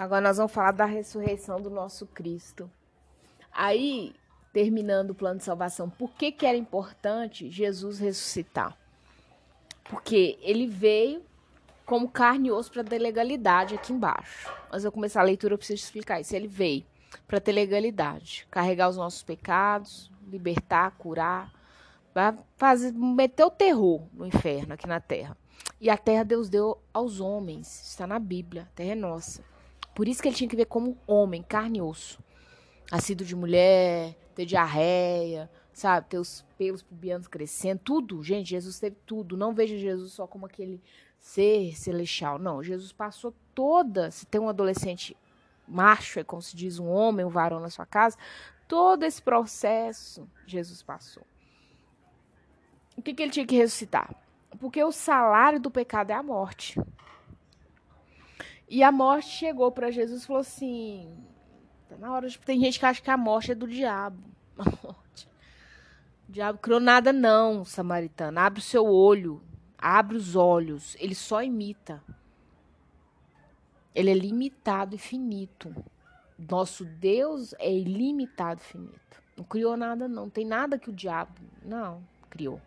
Agora nós vamos falar da ressurreição do nosso Cristo. Aí, terminando o plano de salvação, por que, que era importante Jesus ressuscitar? Porque ele veio como carne e osso para ter legalidade aqui embaixo. Mas eu começar a leitura, eu preciso explicar isso. Ele veio para ter legalidade, carregar os nossos pecados, libertar, curar, fazer, meter o terror no inferno aqui na terra. E a terra Deus deu aos homens, está na Bíblia, a terra é nossa. Por isso que ele tinha que ver como homem, carne e osso. Nascido de mulher, ter diarreia, sabe? Ter os pelos pubianos crescendo, tudo. Gente, Jesus teve tudo. Não veja Jesus só como aquele ser celestial. Não, Jesus passou toda. Se tem um adolescente macho, é como se diz um homem, um varão na sua casa, todo esse processo Jesus passou. O que, que ele tinha que ressuscitar? Porque o salário do pecado é a morte. E a morte chegou para Jesus e falou assim: tá na hora de. Tem gente que acha que a morte é do diabo. A morte. O diabo criou nada, não, samaritana. Abre o seu olho. Abre os olhos. Ele só imita. Ele é limitado e finito. Nosso Deus é ilimitado e finito. Não criou nada, não. Não tem nada que o diabo. Não, criou.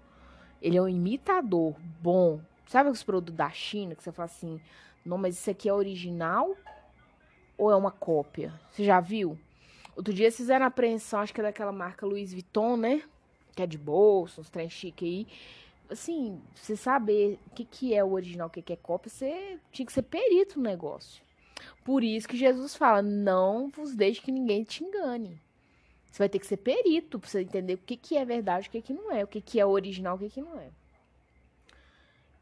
Ele é um imitador bom. Sabe os produtos da China que você fala assim: não, mas isso aqui é original ou é uma cópia? Você já viu? Outro dia fizeram apreensão, acho que é daquela marca Louis Vuitton, né? Que é de bolsa, uns trem chique aí. Assim, você saber o que, que é o original, o que, que é cópia, você tinha que ser perito no negócio. Por isso que Jesus fala: não vos deixe que ninguém te engane. Você vai ter que ser perito para você entender o que, que é verdade, o que, que não é, o que, que é original, o que, que não é.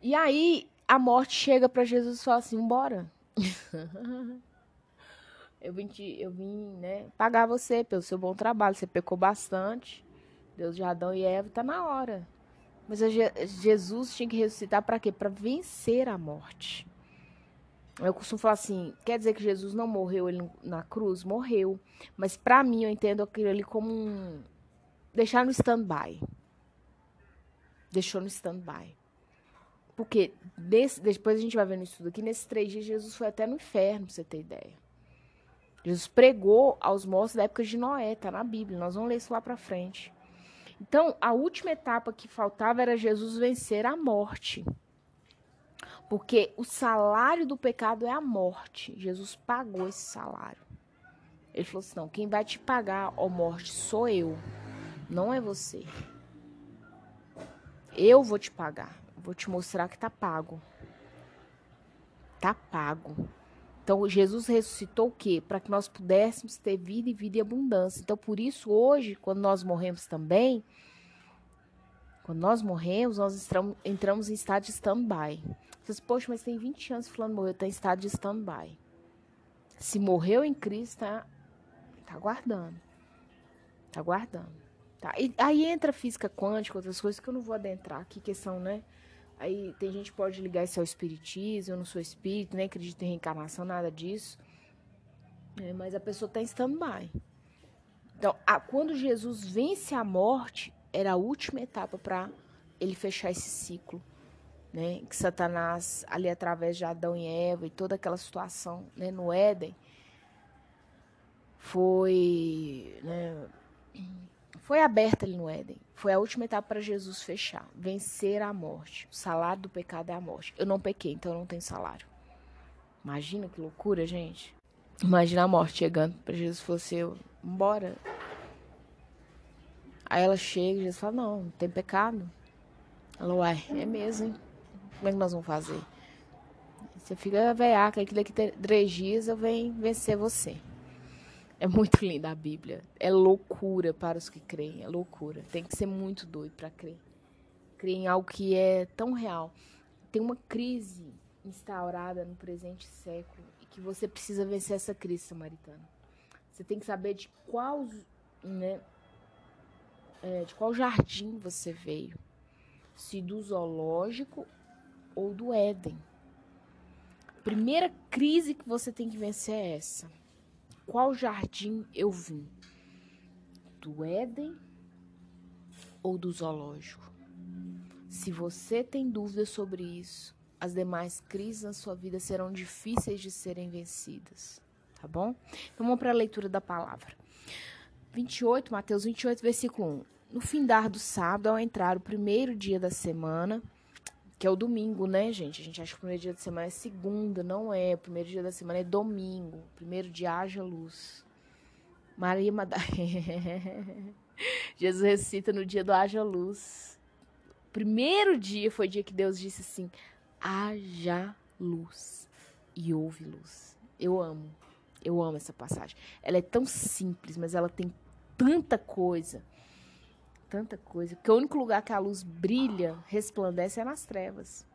E aí, a morte chega para Jesus e fala assim: bora. eu vim, te, eu vim né, pagar você pelo seu bom trabalho. Você pecou bastante. Deus de Adão e Eva, tá na hora. Mas Jesus tinha que ressuscitar para quê? Para vencer a morte. Eu costumo falar assim, quer dizer que Jesus não morreu ele na cruz? Morreu. Mas para mim eu entendo aquilo ali como um deixar no stand-by. Deixou no stand-by. Porque depois a gente vai ver no estudo aqui, nesses três dias Jesus foi até no inferno, pra você ter ideia. Jesus pregou aos mortos da época de Noé, tá na Bíblia. Nós vamos ler isso lá pra frente. Então, a última etapa que faltava era Jesus vencer a morte. Porque o salário do pecado é a morte. Jesus pagou esse salário. Ele falou assim: não, quem vai te pagar, ó morte, sou eu, não é você. Eu vou te pagar. Vou te mostrar que tá pago. Tá pago. Então, Jesus ressuscitou o quê? Para que nós pudéssemos ter vida e vida e abundância. Então, por isso, hoje, quando nós morremos também, quando nós morremos, nós entramos em estado de stand-by. Você poxa, mas tem 20 anos falando morreu, está em estado de stand-by. Se morreu em Cristo, tá, tá guardando. Tá guardando. Tá? E aí entra física quântica, outras coisas que eu não vou adentrar aqui, que são, né? Aí tem gente que pode ligar isso ao espiritismo, eu não sou espírito, nem acredito em reencarnação, nada disso. É, mas a pessoa está em stand-by. Então, a, quando Jesus vence a morte, era a última etapa para ele fechar esse ciclo. Né? Que Satanás, ali através de Adão e Eva e toda aquela situação né, no Éden, foi. Né, foi aberta ali no Éden. Foi a última etapa para Jesus fechar, vencer a morte. O salário do pecado é a morte. Eu não pequei, então eu não tenho salário. Imagina que loucura, gente. Imagina a morte chegando para Jesus e falou assim, embora. Aí ela chega e Jesus fala, não, não tem pecado. Ela, uai, é mesmo, hein? Como é que nós vamos fazer? Você fica veiaca, que daqui três dias eu venho vencer você. É muito linda a Bíblia. É loucura para os que creem. É loucura. Tem que ser muito doido para crer. Crer em algo que é tão real. Tem uma crise instaurada no presente século e que você precisa vencer essa crise samaritana. Você tem que saber de qual, né, é, de qual jardim você veio. Se do zoológico ou do Éden. A primeira crise que você tem que vencer é essa qual jardim eu vim? Do Éden ou do zoológico? Se você tem dúvidas sobre isso, as demais crises na sua vida serão difíceis de serem vencidas. tá bom? Então vamos para a leitura da palavra. 28, Mateus 28, versículo 1. No findar do sábado, ao entrar o primeiro dia da semana, que é o domingo, né, gente? A gente acha que o primeiro dia da semana é segunda, não é. O primeiro dia da semana é domingo. Primeiro dia haja luz. Maria Madalena. Jesus ressuscita no dia do haja luz. Primeiro dia foi o dia que Deus disse assim: haja luz. E houve luz. Eu amo. Eu amo essa passagem. Ela é tão simples, mas ela tem tanta coisa tanta coisa. Porque o único lugar que a luz brilha, resplandece, é nas trevas.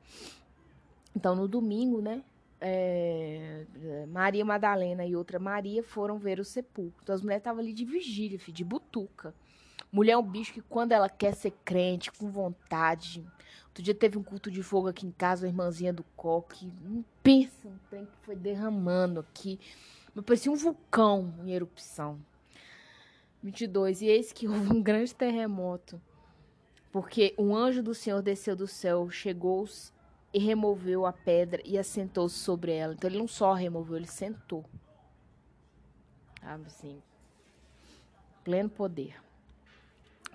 Então, no domingo, né? É, Maria Madalena e outra Maria foram ver o sepulcro. Então, as mulheres estavam ali de vigília, filho, de butuca. Mulher é um bicho que, quando ela quer ser crente, com vontade. Outro dia teve um culto de fogo aqui em casa, a irmãzinha do coque. Não pensa um trem que foi derramando aqui. Mas parecia um vulcão em erupção. 22. E eis que houve um grande terremoto, porque um anjo do Senhor desceu do céu, chegou e removeu a pedra e assentou-se sobre ela. Então ele não só removeu, ele sentou. Assim? Pleno poder.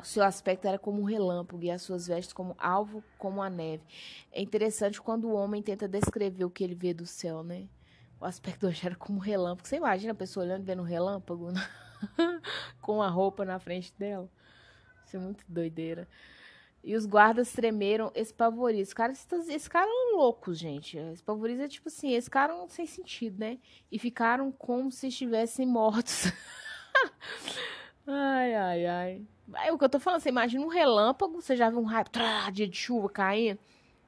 O seu aspecto era como um relâmpago e as suas vestes como alvo como a neve. É interessante quando o homem tenta descrever o que ele vê do céu, né? O aspecto do anjo era como um relâmpago. Você imagina a pessoa olhando e vendo um relâmpago? Né? com a roupa na frente dela. Isso é muito doideira. E os guardas tremeram espavoridos. Cara, esse cara é loucos, gente. Espavoridos é tipo assim, esse cara não sem sentido, né? E ficaram como se estivessem mortos. ai, ai, ai. É o que eu tô falando, você imagina um relâmpago, você já viu um raio, trá, dia de chuva caindo,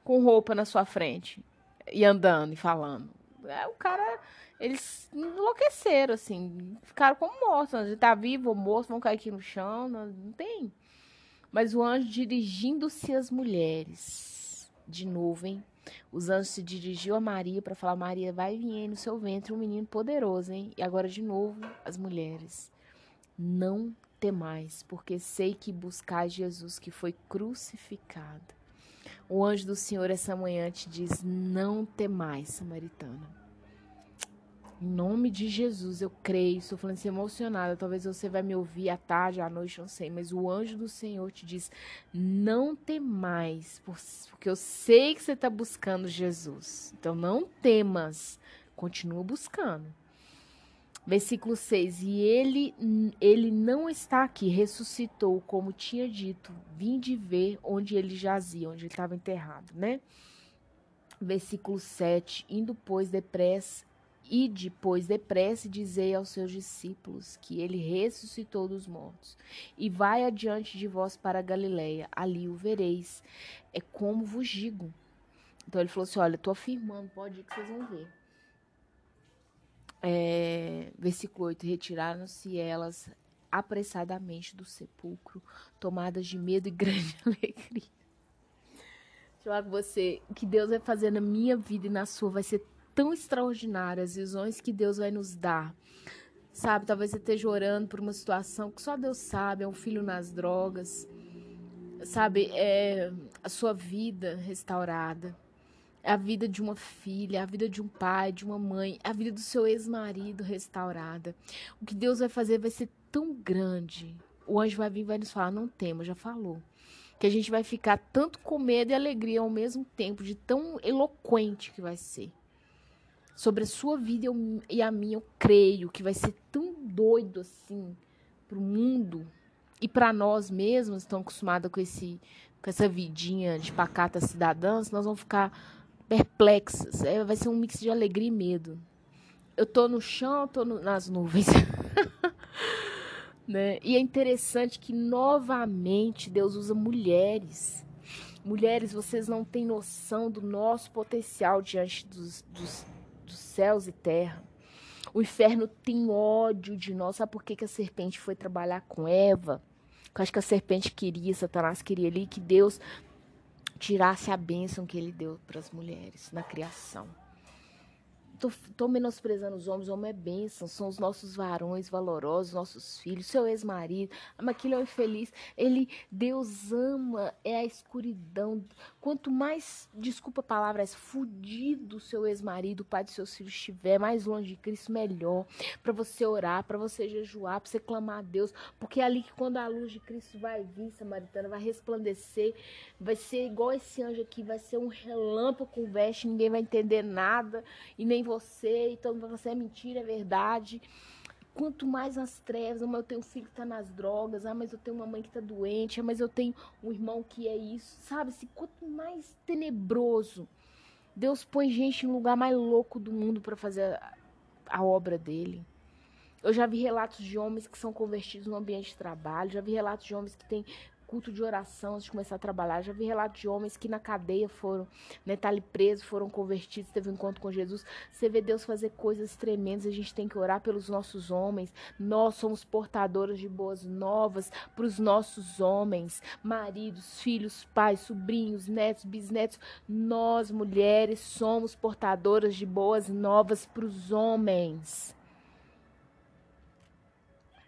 com roupa na sua frente. E andando e falando. É, o cara eles enlouqueceram, assim, ficaram como mortos. A gente tá vivo ou morto, vão cair aqui no chão, não, não tem. Mas o anjo dirigindo-se às mulheres, de novo, hein? Os anjos se dirigiu a Maria para falar: Maria, vai vir no seu ventre um menino poderoso, hein? E agora de novo as mulheres: Não temais, porque sei que buscais Jesus que foi crucificado. O anjo do Senhor essa manhã te diz: Não temais, samaritana. Em nome de Jesus, eu creio. Estou falando assim emocionada. Talvez você vai me ouvir à tarde, à noite, não sei. Mas o anjo do Senhor te diz: não temais, porque eu sei que você está buscando Jesus. Então não temas, continua buscando. Versículo 6: E ele, ele não está aqui, ressuscitou, como tinha dito. Vim de ver onde ele jazia, onde ele estava enterrado, né? Versículo 7: Indo, pois, depressa e depois depressa dizei aos seus discípulos que ele ressuscitou dos mortos. E vai adiante de vós para Galiléia, ali o vereis. É como vos digo. Então ele falou assim: olha, estou afirmando, pode ir que vocês vão ver. É, versículo 8: Retiraram-se elas apressadamente do sepulcro, tomadas de medo e grande alegria. Com você, o que Deus vai fazer na minha vida e na sua vai ser tão extraordinárias, visões que Deus vai nos dar. Sabe, talvez você esteja orando por uma situação que só Deus sabe, é um filho nas drogas. Sabe, é a sua vida restaurada. A vida de uma filha, a vida de um pai, de uma mãe, a vida do seu ex-marido restaurada. O que Deus vai fazer vai ser tão grande. O anjo vai vir e vai nos falar: não tema, já falou que a gente vai ficar tanto com medo e alegria ao mesmo tempo, de tão eloquente que vai ser sobre a sua vida eu, e a minha, eu creio que vai ser tão doido assim pro mundo e para nós mesmos, estão acostumados com esse com essa vidinha de pacata cidadãs, nós vamos ficar perplexas. É, vai ser um mix de alegria e medo. Eu tô no chão, tô no, nas nuvens. né? E é interessante que novamente Deus usa mulheres. Mulheres, vocês não têm noção do nosso potencial diante dos, dos, dos céus e terra. O inferno tem ódio de nós. Sabe por que, que a serpente foi trabalhar com Eva? Eu acho que a serpente queria, Satanás queria ali que Deus tirasse a bênção que ele deu para as mulheres na criação. Tô, tô menosprezando os homens, o homem é bênção, são os nossos varões valorosos, nossos filhos, seu ex-marido, aquele é infeliz. Ele, Deus ama, é a escuridão. Quanto mais, desculpa a palavra, é fudido seu ex-marido, o pai dos seus filhos estiver mais longe de Cristo, melhor. Para você orar, para você jejuar, para você clamar a Deus, porque é ali que quando a luz de Cristo vai vir, samaritana, vai resplandecer, vai ser igual esse anjo aqui, vai ser um relâmpago com veste, ninguém vai entender nada, e nem você, e todo mundo vai falar assim, é mentira, é verdade. Quanto mais nas trevas, ah, mas eu tenho um filho que está nas drogas, ah, mas eu tenho uma mãe que está doente, ah, mas eu tenho um irmão que é isso, sabe? -se, quanto mais tenebroso, Deus põe gente no lugar mais louco do mundo para fazer a, a obra dele. Eu já vi relatos de homens que são convertidos no ambiente de trabalho, já vi relatos de homens que têm culto de oração antes de começar a trabalhar. Já vi relatos de homens que na cadeia foram, né, tá ali preso, foram convertidos, teve um encontro com Jesus. Você vê Deus fazer coisas tremendas, a gente tem que orar pelos nossos homens. Nós somos portadores de boas novas para os nossos homens, maridos, filhos, pais, sobrinhos, netos, bisnetos. Nós, mulheres, somos portadoras de boas novas para os homens.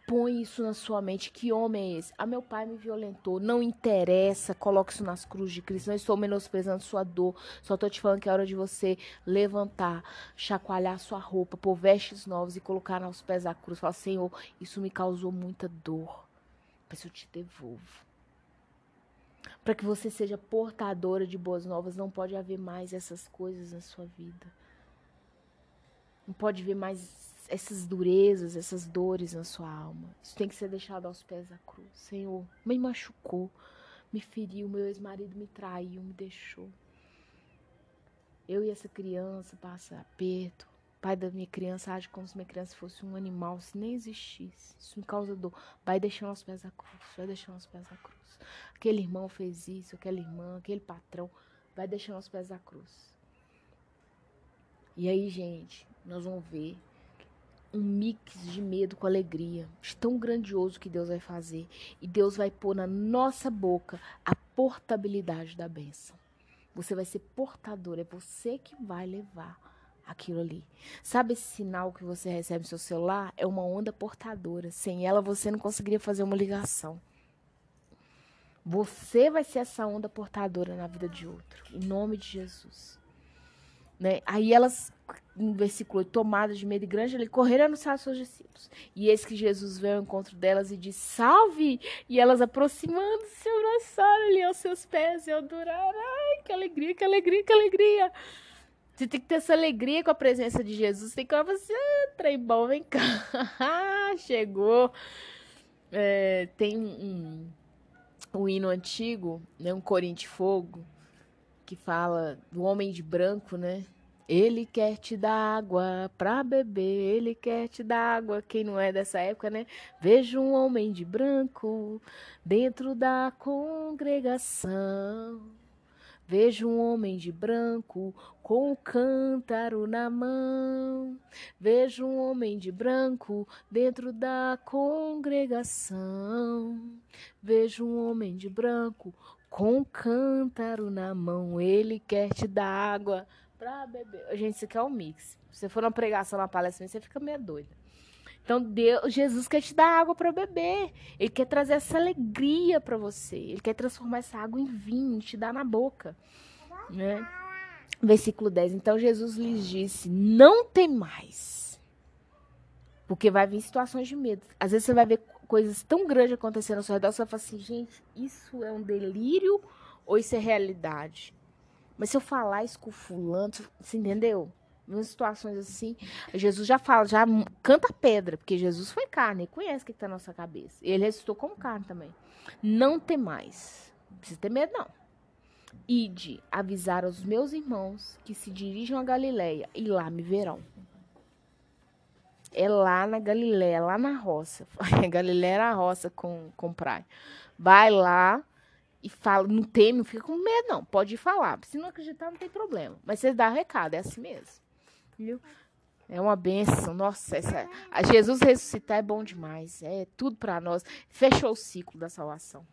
Põe isso na sua mente. Que homem é esse? Ah, meu pai me violentou. Não interessa. Coloque isso nas cruzes de Cristo. Não estou menosprezando sua dor. Só estou te falando que é hora de você levantar, chacoalhar sua roupa, pôr vestes novas e colocar aos pés da cruz. Falar, Senhor, isso me causou muita dor. Mas eu te devolvo. Para que você seja portadora de boas novas, não pode haver mais essas coisas na sua vida. Não pode haver mais essas durezas, essas dores na sua alma. Isso tem que ser deixado aos pés da cruz. Senhor, me machucou, me feriu, meu ex-marido me traiu, me deixou. Eu e essa criança passa aperto. Pai da minha criança age como se minha criança fosse um animal, se nem existisse. Isso me causa dor. Vai deixando aos pés da cruz, vai deixando aos pés da cruz. Aquele irmão fez isso, aquela irmã, aquele patrão, vai deixando aos pés da cruz. E aí, gente, nós vamos ver um mix de medo com alegria. Tão grandioso que Deus vai fazer. E Deus vai pôr na nossa boca a portabilidade da bênção. Você vai ser portador, é você que vai levar aquilo ali. Sabe esse sinal que você recebe no seu celular? É uma onda portadora. Sem ela você não conseguiria fazer uma ligação. Você vai ser essa onda portadora na vida de outro. Em nome de Jesus. Né? Aí elas, no versículo 8, tomadas de medo e grande, ele correram anunciar aos seus discípulos. E eis que Jesus veio ao encontro delas e disse, salve! E elas aproximando-se, se abraçaram ali aos seus pés e adoraram. Ai, que alegria, que alegria, que alegria! Você tem que ter essa alegria com a presença de Jesus. Tem que falar assim, ah, trem bom, vem cá. Chegou. É, tem um, um hino antigo, né, um corim de fogo, que fala do homem de branco, né? Ele quer te dar água para beber, ele quer te dar água. Quem não é dessa época, né? Vejo um homem de branco dentro da congregação. Vejo um homem de branco com o cântaro na mão. Vejo um homem de branco dentro da congregação. Vejo um homem de branco com cântaro na mão, ele quer te dar água pra beber. Gente, isso aqui é um mix. Se você for numa pregação, na palestra, você fica meio doida. Então, Deus, Jesus quer te dar água para beber. Ele quer trazer essa alegria para você. Ele quer transformar essa água em vinho, te dar na boca. Né? Versículo 10. Então, Jesus lhes disse: Não tem mais. Porque vai vir situações de medo. Às vezes você vai ver coisas tão grandes acontecendo ao seu redor, você vai falar assim, gente, isso é um delírio ou isso é realidade? Mas se eu falar isso com fulano, você entendeu? Em situações assim, Jesus já fala, já canta pedra, porque Jesus foi carne, ele conhece o que está na nossa cabeça. Ele ressuscitou como carne também. Não tem mais. Não precisa ter medo, não. Ide avisar aos meus irmãos que se dirijam a Galileia e lá me verão é lá na Galiléia, lá na roça. Galiléia era a roça com, com praia. Vai lá e fala, não teme, não fica com medo, não. Pode falar. Se não acreditar, não tem problema. Mas você dá recado, é assim mesmo. Viu? É uma benção. Nossa, essa, a Jesus ressuscitar é bom demais. É tudo para nós. Fechou o ciclo da salvação.